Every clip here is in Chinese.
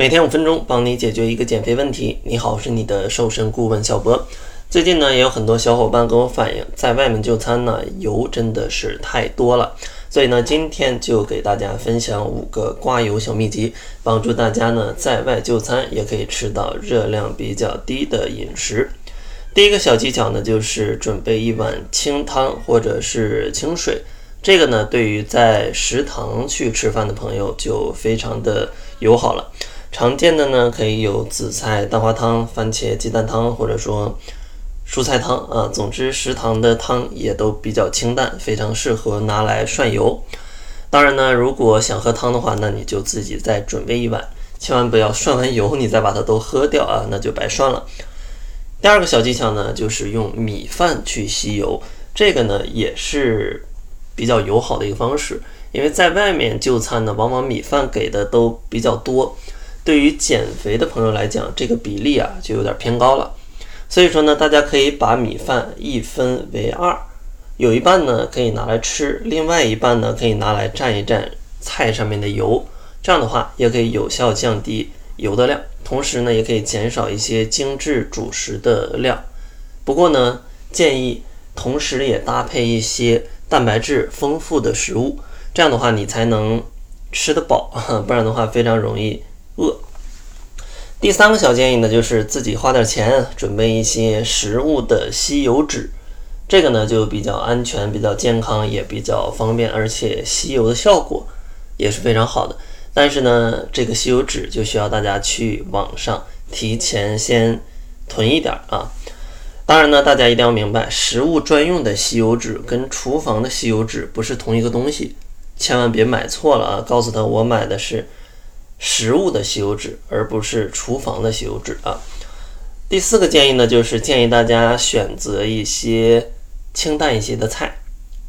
每天五分钟，帮你解决一个减肥问题。你好，我是你的瘦身顾问小博。最近呢，也有很多小伙伴跟我反映，在外面就餐呢，油真的是太多了。所以呢，今天就给大家分享五个刮油小秘籍，帮助大家呢在外就餐也可以吃到热量比较低的饮食。第一个小技巧呢，就是准备一碗清汤或者是清水。这个呢，对于在食堂去吃饭的朋友就非常的友好了。常见的呢，可以有紫菜蛋花汤、番茄鸡蛋汤，或者说蔬菜汤啊。总之，食堂的汤也都比较清淡，非常适合拿来涮油。当然呢，如果想喝汤的话，那你就自己再准备一碗，千万不要涮完油你再把它都喝掉啊，那就白涮了。第二个小技巧呢，就是用米饭去吸油，这个呢也是比较友好的一个方式，因为在外面就餐呢，往往米饭给的都比较多。对于减肥的朋友来讲，这个比例啊就有点偏高了。所以说呢，大家可以把米饭一分为二，有一半呢可以拿来吃，另外一半呢可以拿来蘸一蘸菜上面的油。这样的话也可以有效降低油的量，同时呢也可以减少一些精致主食的量。不过呢，建议同时也搭配一些蛋白质丰富的食物，这样的话你才能吃得饱，不然的话非常容易。饿。第三个小建议呢，就是自己花点钱准备一些食物的吸油纸，这个呢就比较安全、比较健康，也比较方便，而且吸油的效果也是非常好的。但是呢，这个吸油纸就需要大家去网上提前先囤一点啊。当然呢，大家一定要明白，食物专用的吸油纸跟厨房的吸油纸不是同一个东西，千万别买错了啊！告诉他我买的是。食物的吸油纸，而不是厨房的吸油纸啊。第四个建议呢，就是建议大家选择一些清淡一些的菜，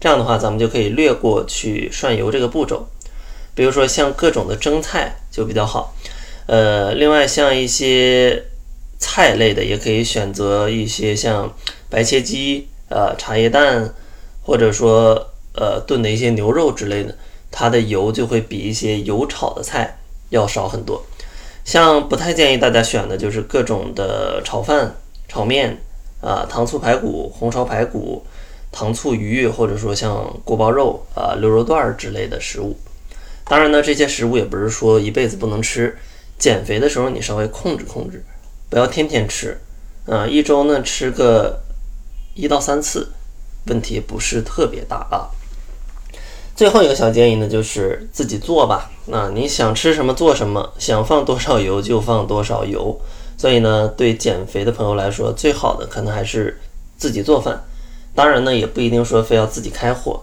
这样的话，咱们就可以略过去涮油这个步骤。比如说像各种的蒸菜就比较好。呃，另外像一些菜类的，也可以选择一些像白切鸡、呃茶叶蛋，或者说呃炖的一些牛肉之类的，它的油就会比一些油炒的菜。要少很多，像不太建议大家选的就是各种的炒饭、炒面啊，糖醋排骨、红烧排骨、糖醋鱼，或者说像锅包肉啊、溜肉段之类的食物。当然呢，这些食物也不是说一辈子不能吃，减肥的时候你稍微控制控制，不要天天吃，啊，一周呢吃个一到三次，问题不是特别大啊。最后一个小建议呢，就是自己做吧。那你想吃什么做什么，想放多少油就放多少油。所以呢，对减肥的朋友来说，最好的可能还是自己做饭。当然呢，也不一定说非要自己开火，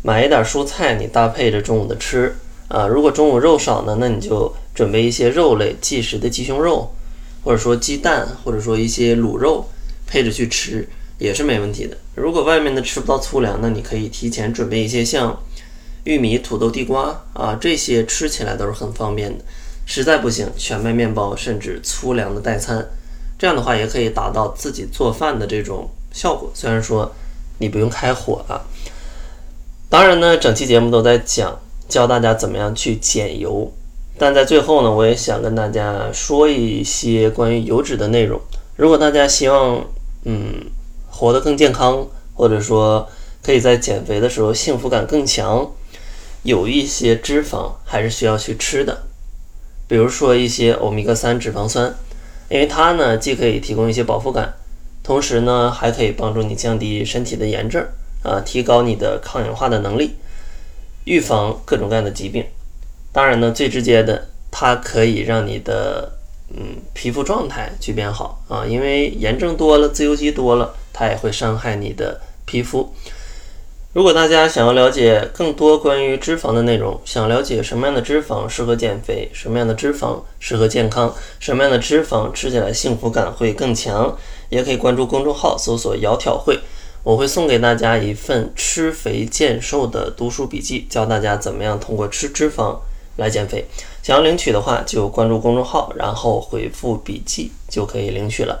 买一点蔬菜，你搭配着中午的吃啊。如果中午肉少呢，那你就准备一些肉类，即食的鸡胸肉，或者说鸡蛋，或者说一些卤肉，配着去吃也是没问题的。如果外面的吃不到粗粮，那你可以提前准备一些像。玉米、土豆、地瓜啊，这些吃起来都是很方便的。实在不行，全麦面包甚至粗粮的代餐，这样的话也可以达到自己做饭的这种效果。虽然说你不用开火啊。当然呢，整期节目都在讲教大家怎么样去减油，但在最后呢，我也想跟大家说一些关于油脂的内容。如果大家希望嗯活得更健康，或者说可以在减肥的时候幸福感更强。有一些脂肪还是需要去吃的，比如说一些欧米伽三脂肪酸，因为它呢既可以提供一些饱腹感，同时呢还可以帮助你降低身体的炎症啊，提高你的抗氧化的能力，预防各种各样的疾病。当然呢，最直接的，它可以让你的嗯皮肤状态去变好啊，因为炎症多了，自由基多了，它也会伤害你的皮肤。如果大家想要了解更多关于脂肪的内容，想了解什么样的脂肪适合减肥，什么样的脂肪适合健康，什么样的脂肪吃起来幸福感会更强，也可以关注公众号搜索“窈窕会”，我会送给大家一份吃肥健瘦的读书笔记，教大家怎么样通过吃脂肪来减肥。想要领取的话，就关注公众号，然后回复“笔记”就可以领取了。